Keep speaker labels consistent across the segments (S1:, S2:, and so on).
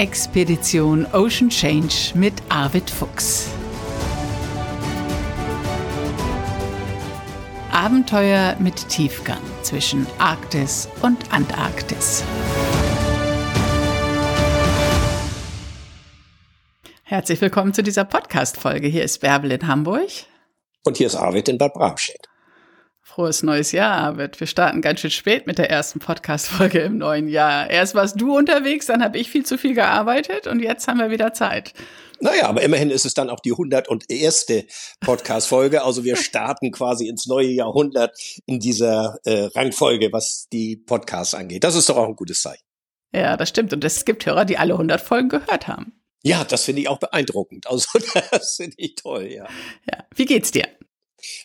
S1: Expedition Ocean Change mit Arvid Fuchs. Abenteuer mit Tiefgang zwischen Arktis und Antarktis. Herzlich willkommen zu dieser Podcast-Folge. Hier ist Bärbel in Hamburg.
S2: Und hier ist Arvid in Bad Bramstedt.
S1: Frohes neues Jahr, Arvid. Wir starten ganz schön spät mit der ersten Podcast-Folge im neuen Jahr. Erst warst du unterwegs, dann habe ich viel zu viel gearbeitet und jetzt haben wir wieder Zeit.
S2: Naja, aber immerhin ist es dann auch die 101. Podcast-Folge. Also wir starten quasi ins neue Jahrhundert in dieser äh, Rangfolge, was die Podcasts angeht. Das ist doch auch ein gutes Zeichen.
S1: Ja, das stimmt. Und es gibt Hörer, die alle 100 Folgen gehört haben.
S2: Ja, das finde ich auch beeindruckend. Also das finde ich toll, ja.
S1: Ja, wie geht's dir?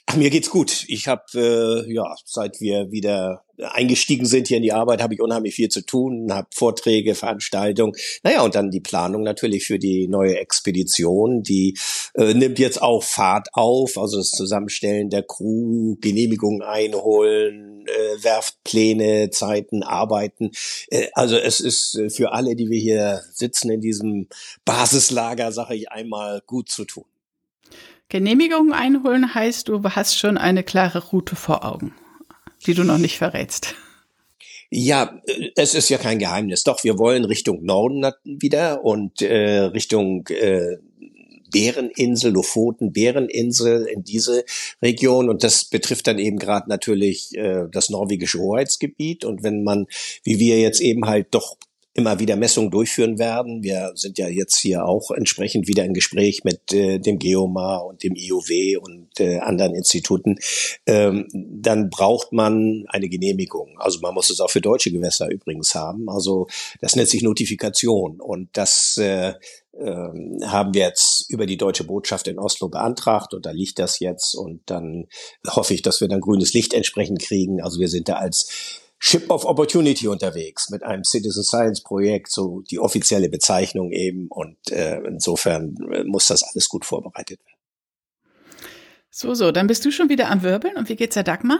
S2: Ach, mir geht's gut. Ich habe äh, ja, seit wir wieder eingestiegen sind hier in die Arbeit, habe ich unheimlich viel zu tun, habe Vorträge, Veranstaltungen. Naja, und dann die Planung natürlich für die neue Expedition, die äh, nimmt jetzt auch Fahrt auf, also das Zusammenstellen der Crew, Genehmigungen einholen, äh, Werftpläne, Zeiten, Arbeiten. Äh, also es ist äh, für alle, die wir hier sitzen in diesem Basislager, sage ich einmal, gut zu tun.
S1: Genehmigungen einholen heißt, du hast schon eine klare Route vor Augen, die du noch nicht verrätst.
S2: Ja, äh, es ist ja kein Geheimnis. Doch, wir wollen Richtung Norden wieder und äh, Richtung äh, Bäreninsel, Lofoten, Bäreninsel in diese Region. Und das betrifft dann eben gerade natürlich äh, das norwegische Hoheitsgebiet. Und wenn man, wie wir jetzt eben halt doch immer wieder Messungen durchführen werden. Wir sind ja jetzt hier auch entsprechend wieder im Gespräch mit äh, dem Geomar und dem IOW und äh, anderen Instituten. Ähm, dann braucht man eine Genehmigung. Also man muss es auch für deutsche Gewässer übrigens haben. Also das nennt sich Notifikation und das äh, ähm, haben wir jetzt über die deutsche Botschaft in Oslo beantragt und da liegt das jetzt und dann hoffe ich, dass wir dann grünes Licht entsprechend kriegen. Also wir sind da als Ship of Opportunity unterwegs mit einem Citizen Science Projekt, so die offizielle Bezeichnung eben. Und äh, insofern äh, muss das alles gut vorbereitet werden.
S1: So, so, dann bist du schon wieder am Wirbeln. Und wie geht's der Dagmar?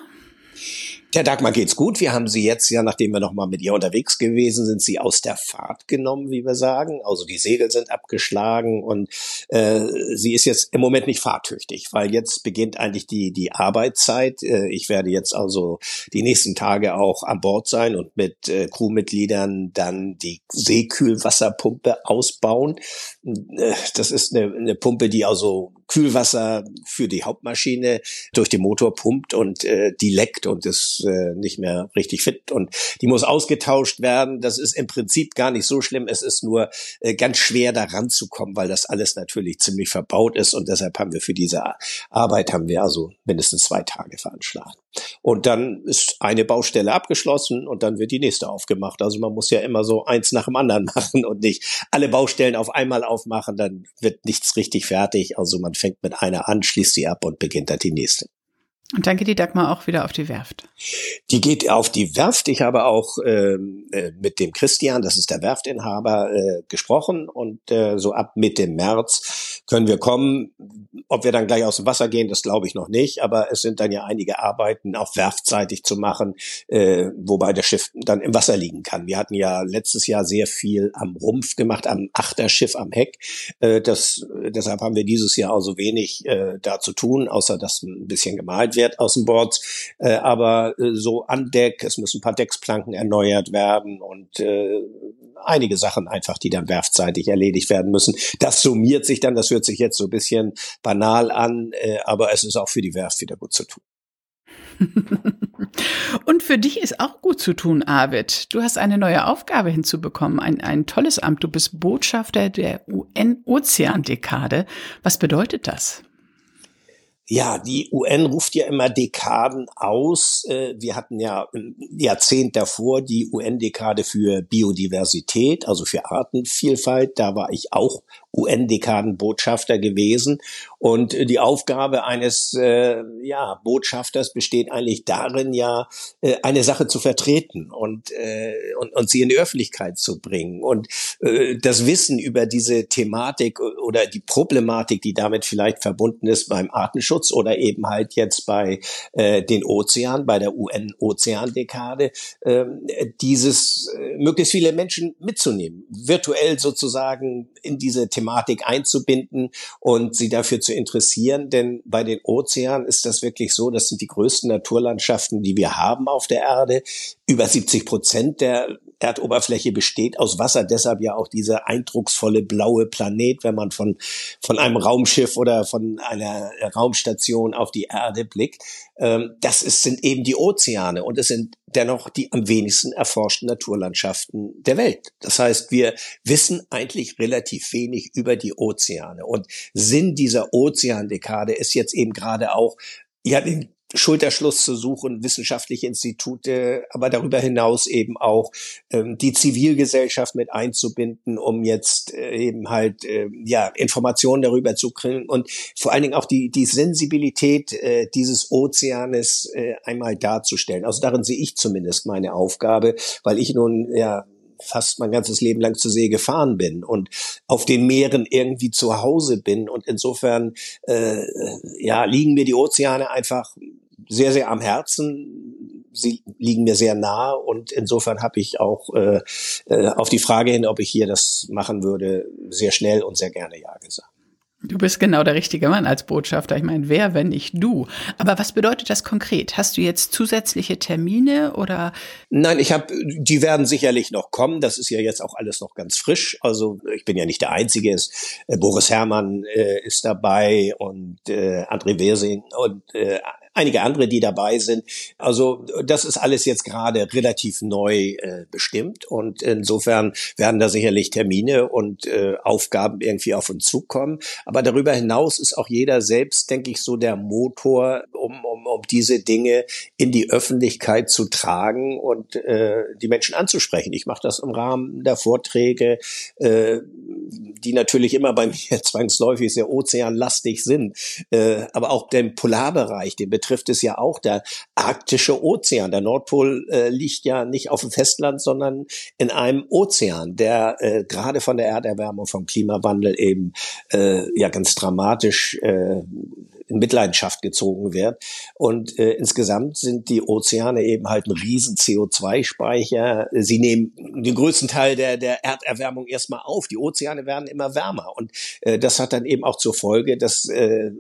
S2: Der Dagmar geht's gut. Wir haben sie jetzt ja, nachdem wir nochmal mit ihr unterwegs gewesen sind, sie aus der Fahrt genommen, wie wir sagen. Also die Segel sind abgeschlagen und äh, sie ist jetzt im Moment nicht fahrtüchtig, weil jetzt beginnt eigentlich die, die Arbeitszeit. Äh, ich werde jetzt also die nächsten Tage auch an Bord sein und mit äh, Crewmitgliedern dann die Seekühlwasserpumpe ausbauen. Äh, das ist eine, eine Pumpe, die also Kühlwasser für die Hauptmaschine durch den Motor pumpt und äh, die leckt und ist äh, nicht mehr richtig fit und die muss ausgetauscht werden. Das ist im Prinzip gar nicht so schlimm. Es ist nur äh, ganz schwer da ranzukommen, weil das alles natürlich ziemlich verbaut ist und deshalb haben wir für diese Arbeit haben wir also mindestens zwei Tage veranschlagen. Und dann ist eine Baustelle abgeschlossen und dann wird die nächste aufgemacht. Also man muss ja immer so eins nach dem anderen machen und nicht alle Baustellen auf einmal aufmachen, dann wird nichts richtig fertig. Also man fängt mit einer an, schließt sie ab und beginnt dann die nächste.
S1: Und dann geht die Dagmar auch wieder auf die Werft.
S2: Die geht auf die Werft. Ich habe auch ähm, äh, mit dem Christian, das ist der Werftinhaber, äh, gesprochen und äh, so ab Mitte März können wir kommen. Ob wir dann gleich aus dem Wasser gehen, das glaube ich noch nicht, aber es sind dann ja einige Arbeiten auch werftseitig zu machen, äh, wobei das Schiff dann im Wasser liegen kann. Wir hatten ja letztes Jahr sehr viel am Rumpf gemacht, am Achterschiff am Heck. Äh, das, deshalb haben wir dieses Jahr also wenig äh, da zu tun, außer dass ein bisschen gemalt wird aus dem Board. Äh, aber äh, so an Deck, es müssen ein paar Decksplanken erneuert werden und äh, einige Sachen einfach, die dann werftseitig erledigt werden müssen. Das summiert sich dann, das hört sich jetzt so ein bisschen banal an, äh, aber es ist auch für die Werft wieder gut zu tun.
S1: Und für dich ist auch gut zu tun, Arvid. Du hast eine neue Aufgabe hinzubekommen, ein, ein tolles Amt. Du bist Botschafter der UN-Ozeandekade. Was bedeutet das?
S2: Ja, die UN ruft ja immer Dekaden aus. Äh, wir hatten ja ein Jahrzehnt davor die UN-Dekade für Biodiversität, also für Artenvielfalt. Da war ich auch UN-Dekadenbotschafter gewesen. Und die Aufgabe eines äh, ja, Botschafters besteht eigentlich darin, ja, äh, eine Sache zu vertreten und, äh, und, und sie in die Öffentlichkeit zu bringen. Und äh, das Wissen über diese Thematik oder die Problematik, die damit vielleicht verbunden ist beim Artenschutz oder eben halt jetzt bei äh, den Ozeanen, bei der UN-Ozeandekade, äh, dieses äh, möglichst viele Menschen mitzunehmen, virtuell sozusagen in diese Thematik einzubinden und sie dafür zu interessieren, denn bei den Ozeanen ist das wirklich so, das sind die größten Naturlandschaften, die wir haben auf der Erde. Über 70 Prozent der Erdoberfläche besteht aus Wasser, deshalb ja auch dieser eindrucksvolle blaue Planet, wenn man von, von einem Raumschiff oder von einer Raumstation auf die Erde blickt. Ähm, das ist, sind eben die Ozeane und es sind dennoch die am wenigsten erforschten Naturlandschaften der Welt. Das heißt, wir wissen eigentlich relativ wenig über die Ozeane und Sinn dieser Ozeandekade ist jetzt eben gerade auch ja, den Schulterschluss zu suchen, wissenschaftliche Institute, aber darüber hinaus eben auch ähm, die Zivilgesellschaft mit einzubinden, um jetzt äh, eben halt äh, ja Informationen darüber zu kriegen und vor allen Dingen auch die die Sensibilität äh, dieses Ozeanes äh, einmal darzustellen. Also darin sehe ich zumindest meine Aufgabe, weil ich nun ja fast mein ganzes Leben lang zur See gefahren bin und auf den Meeren irgendwie zu Hause bin und insofern äh, ja liegen mir die Ozeane einfach sehr, sehr am Herzen. Sie liegen mir sehr nahe und insofern habe ich auch äh, äh, auf die Frage hin, ob ich hier das machen würde, sehr schnell und sehr gerne Ja gesagt.
S1: Du bist genau der richtige Mann als Botschafter. Ich meine, wer, wenn nicht du? Aber was bedeutet das konkret? Hast du jetzt zusätzliche Termine oder?
S2: Nein, ich habe, die werden sicherlich noch kommen. Das ist ja jetzt auch alles noch ganz frisch. Also ich bin ja nicht der Einzige. Es, äh, Boris Herrmann äh, ist dabei und äh, André Wersing und äh, einige andere, die dabei sind. Also das ist alles jetzt gerade relativ neu äh, bestimmt und insofern werden da sicherlich Termine und äh, Aufgaben irgendwie auf uns zukommen. Aber darüber hinaus ist auch jeder selbst, denke ich, so der Motor, um, um, um diese Dinge in die Öffentlichkeit zu tragen und äh, die Menschen anzusprechen. Ich mache das im Rahmen der Vorträge, äh, die natürlich immer bei mir zwangsläufig sehr ozeanlastig sind, äh, aber auch den Polarbereich, den betrifft es ja auch der arktische Ozean. Der Nordpol äh, liegt ja nicht auf dem Festland, sondern in einem Ozean, der äh, gerade von der Erderwärmung, vom Klimawandel eben ja ganz dramatisch in Mitleidenschaft gezogen wird. Und äh, insgesamt sind die Ozeane eben halt ein riesen CO2-Speicher. Sie nehmen den größten Teil der, der Erderwärmung erstmal auf. Die Ozeane werden immer wärmer. Und äh, das hat dann eben auch zur Folge, dass äh,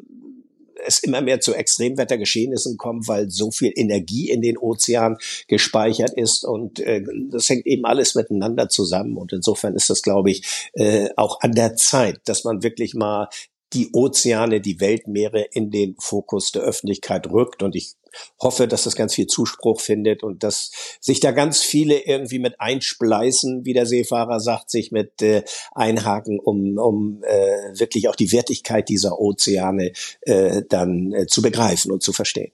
S2: es immer mehr zu Extremwettergeschehnissen kommt, weil so viel Energie in den Ozeanen gespeichert ist und äh, das hängt eben alles miteinander zusammen und insofern ist das, glaube ich, äh, auch an der Zeit, dass man wirklich mal die Ozeane, die Weltmeere in den Fokus der Öffentlichkeit rückt. Und ich hoffe, dass das ganz viel Zuspruch findet und dass sich da ganz viele irgendwie mit einspleißen, wie der Seefahrer sagt, sich mit äh, einhaken, um, um äh, wirklich auch die Wertigkeit dieser Ozeane äh, dann äh, zu begreifen und zu verstehen.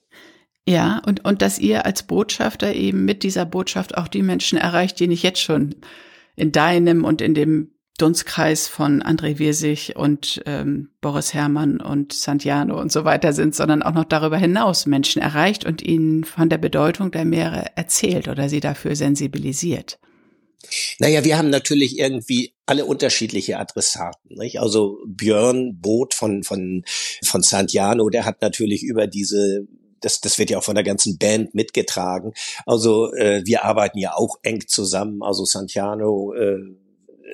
S1: Ja, und, und dass ihr als Botschafter eben mit dieser Botschaft auch die Menschen erreicht, die nicht jetzt schon in deinem und in dem Dunstkreis von André Wirsig und ähm, Boris Herrmann und Santiano und so weiter sind, sondern auch noch darüber hinaus Menschen erreicht und ihnen von der Bedeutung der Meere erzählt oder sie dafür sensibilisiert.
S2: Naja, wir haben natürlich irgendwie alle unterschiedliche Adressaten. Nicht? Also Björn Boot von, von, von Santiano, der hat natürlich über diese das, das wird ja auch von der ganzen Band mitgetragen. Also äh, wir arbeiten ja auch eng zusammen. Also Santiano äh,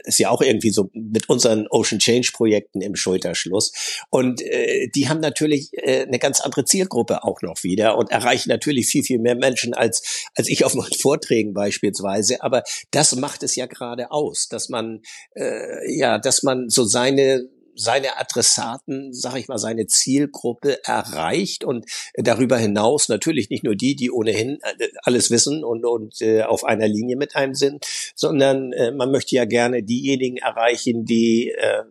S2: ist ja auch irgendwie so mit unseren Ocean Change Projekten im Schulterschluss. Und äh, die haben natürlich äh, eine ganz andere Zielgruppe auch noch wieder und erreichen natürlich viel, viel mehr Menschen als, als ich auf meinen Vorträgen beispielsweise. Aber das macht es ja gerade aus, dass man, äh, ja, dass man so seine seine Adressaten, sag ich mal, seine Zielgruppe erreicht und darüber hinaus natürlich nicht nur die, die ohnehin äh, alles wissen und, und äh, auf einer Linie mit einem sind, sondern äh, man möchte ja gerne diejenigen erreichen, die äh,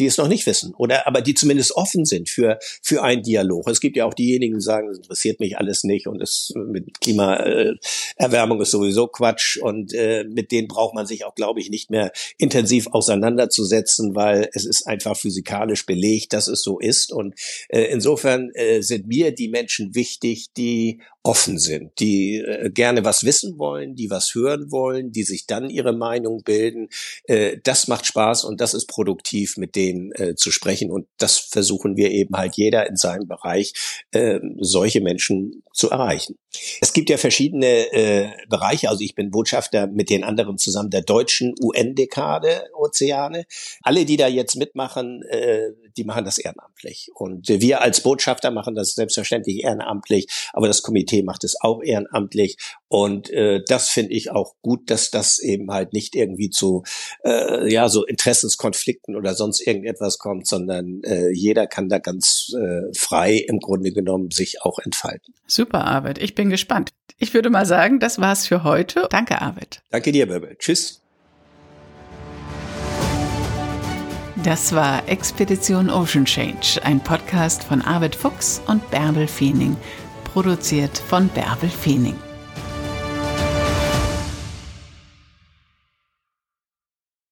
S2: die es noch nicht wissen oder aber die zumindest offen sind für für einen Dialog. Es gibt ja auch diejenigen, die sagen, es interessiert mich alles nicht und es mit Klimaerwärmung ist sowieso Quatsch und äh, mit denen braucht man sich auch, glaube ich, nicht mehr intensiv auseinanderzusetzen, weil es ist einfach physikalisch belegt, dass es so ist und äh, insofern äh, sind mir die Menschen wichtig, die offen sind, die äh, gerne was wissen wollen, die was hören wollen, die sich dann ihre Meinung bilden. Äh, das macht Spaß und das ist produktiv, mit denen äh, zu sprechen. Und das versuchen wir eben halt jeder in seinem Bereich, äh, solche Menschen zu erreichen. Es gibt ja verschiedene äh, Bereiche. Also ich bin Botschafter mit den anderen zusammen der deutschen UN-Dekade Ozeane. Alle, die da jetzt mitmachen, äh, die machen das ehrenamtlich. Und wir als Botschafter machen das selbstverständlich ehrenamtlich, aber das Komitee macht es auch ehrenamtlich. Und äh, das finde ich auch gut, dass das eben halt nicht irgendwie zu äh, ja so Interessenskonflikten oder sonst irgendetwas kommt, sondern äh, jeder kann da ganz äh, frei im Grunde genommen sich auch entfalten.
S1: Super, Arvid. Ich bin gespannt. Ich würde mal sagen, das war's für heute. Danke, Arvid.
S2: Danke dir, Bärbel. Tschüss.
S1: Das war Expedition Ocean Change, ein Podcast von Arvid Fuchs und Bärbel Feening, produziert von Bärbel Feening.